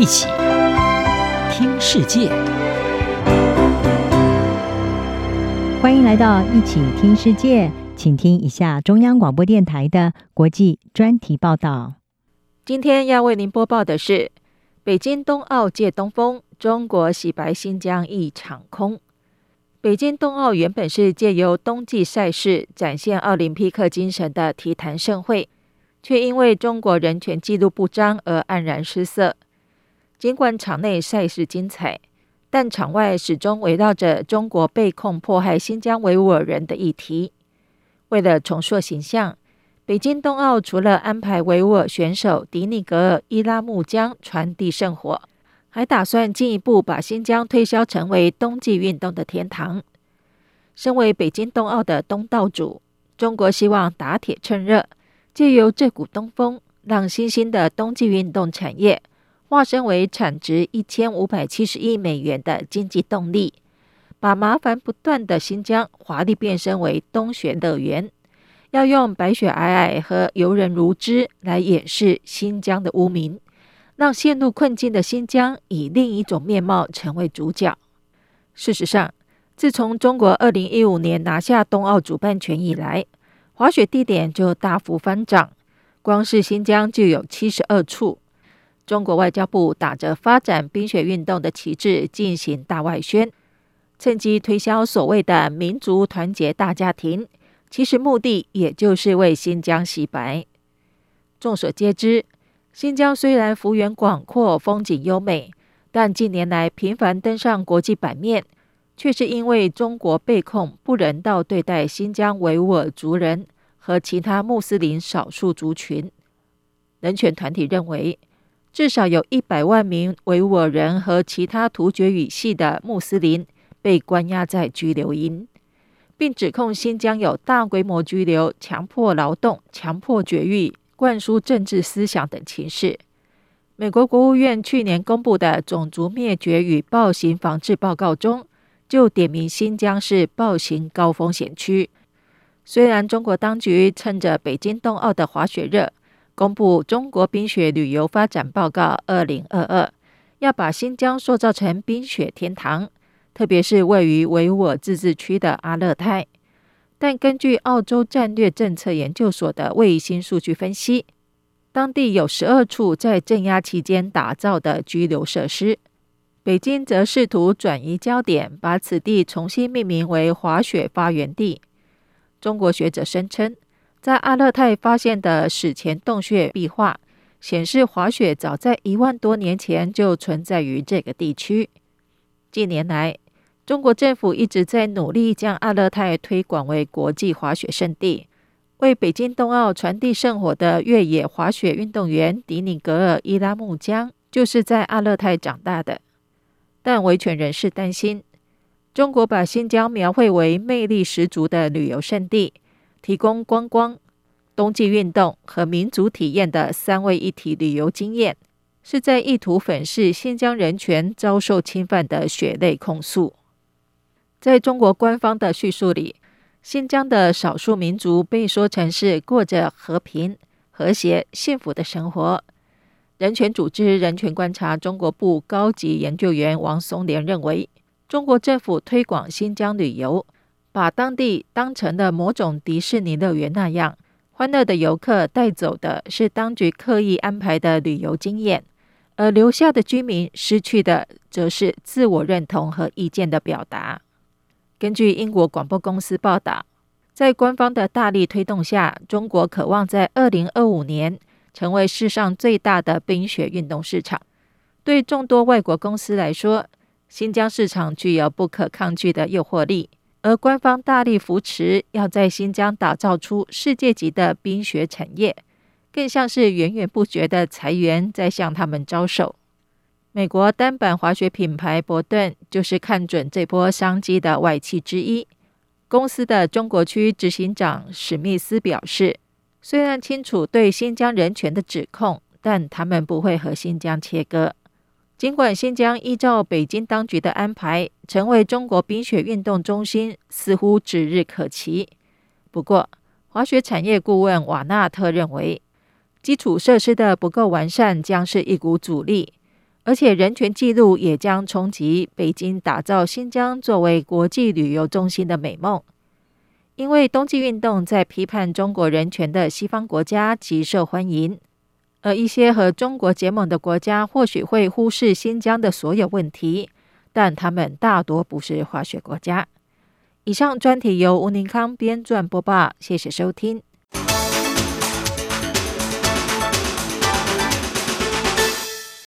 一起听世界，欢迎来到一起听世界，请听一下中央广播电台的国际专题报道。今天要为您播报的是：北京冬奥借东风，中国洗白新疆一场空。北京冬奥原本是借由冬季赛事展现奥林匹克精神的体坛盛会，却因为中国人权记录不彰而黯然失色。尽管场内赛事精彩，但场外始终围绕着中国被控迫害新疆维吾尔人的议题。为了重塑形象，北京冬奥除了安排维吾尔选手迪尼格尔伊拉木江传递圣火，还打算进一步把新疆推销成为冬季运动的天堂。身为北京冬奥的东道主，中国希望打铁趁热，借由这股东风，让新兴的冬季运动产业。化身为产值一千五百七十亿美元的经济动力，把麻烦不断的新疆华丽变身为冬雪乐园，要用白雪皑皑和游人如织来掩饰新疆的污名，让陷入困境的新疆以另一种面貌成为主角。事实上，自从中国二零一五年拿下冬奥主办权以来，滑雪地点就大幅翻涨，光是新疆就有七十二处。中国外交部打着发展冰雪运动的旗帜进行大外宣，趁机推销所谓的民族团结大家庭，其实目的也就是为新疆洗白。众所皆知，新疆虽然幅员广阔、风景优美，但近年来频繁登上国际版面，却是因为中国被控不人道对待新疆维吾尔族人和其他穆斯林少数族群。人权团体认为，至少有一百万名维吾尔人和其他突厥语系的穆斯林被关押在拘留营，并指控新疆有大规模拘留、强迫劳动、强迫绝育、灌输政治思想等情势。美国国务院去年公布的《种族灭绝与暴行防治报告》中，就点名新疆是暴行高风险区。虽然中国当局趁着北京冬奥的滑雪热，公布《中国冰雪旅游发展报告（二零二二）》，要把新疆塑造成冰雪天堂，特别是位于维吾尔自治区的阿勒泰。但根据澳洲战略政策研究所的卫星数据分析，当地有十二处在镇压期间打造的拘留设施。北京则试图转移焦点，把此地重新命名为“滑雪发源地”。中国学者声称，在阿勒泰发现的史前洞穴壁画显示，滑雪早在一万多年前就存在于这个地区。近年来，中国政府一直在努力将阿勒泰推广为国际滑雪胜地。为北京冬奥传递圣火的越野滑雪运动员迪尼格尔伊拉木江就是在阿勒泰长大的。但维权人士担心，中国把新疆描绘为魅力十足的旅游胜地。提供观光、冬季运动和民族体验的三位一体旅游经验，是在意图粉饰新疆人权遭受侵犯的血泪控诉。在中国官方的叙述里，新疆的少数民族被说成是过着和平、和谐、幸福的生活。人权组织人权观察中国部高级研究员王松莲认为，中国政府推广新疆旅游。把当地当成了某种迪士尼乐园那样，欢乐的游客带走的是当局刻意安排的旅游经验，而留下的居民失去的则是自我认同和意见的表达。根据英国广播公司报道，在官方的大力推动下，中国渴望在二零二五年成为世上最大的冰雪运动市场。对众多外国公司来说，新疆市场具有不可抗拒的诱惑力。而官方大力扶持，要在新疆打造出世界级的冰雪产业，更像是源源不绝的财源在向他们招手。美国单板滑雪品牌伯顿就是看准这波商机的外企之一。公司的中国区执行长史密斯表示，虽然清楚对新疆人权的指控，但他们不会和新疆切割。尽管新疆依照北京当局的安排成为中国冰雪运动中心，似乎指日可期。不过，滑雪产业顾问瓦纳特认为，基础设施的不够完善将是一股阻力，而且人权记录也将冲击北京打造新疆作为国际旅游中心的美梦。因为冬季运动在批判中国人权的西方国家极受欢迎，而一些和中国结盟的国家或许会忽视新疆的所有问题，但他们大多不是化学国家。以上专题由吴宁康编撰播报，谢谢收听。